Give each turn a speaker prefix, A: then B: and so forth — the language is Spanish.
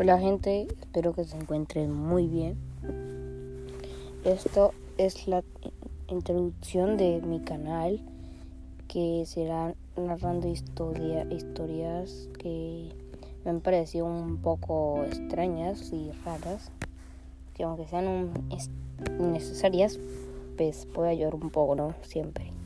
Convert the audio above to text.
A: Hola gente, espero que se encuentren muy bien. Esto es la introducción de mi canal que será narrando historia, historias que me han parecido un poco extrañas y raras, que aunque sean necesarias, pues puede ayudar un poco, ¿no? Siempre.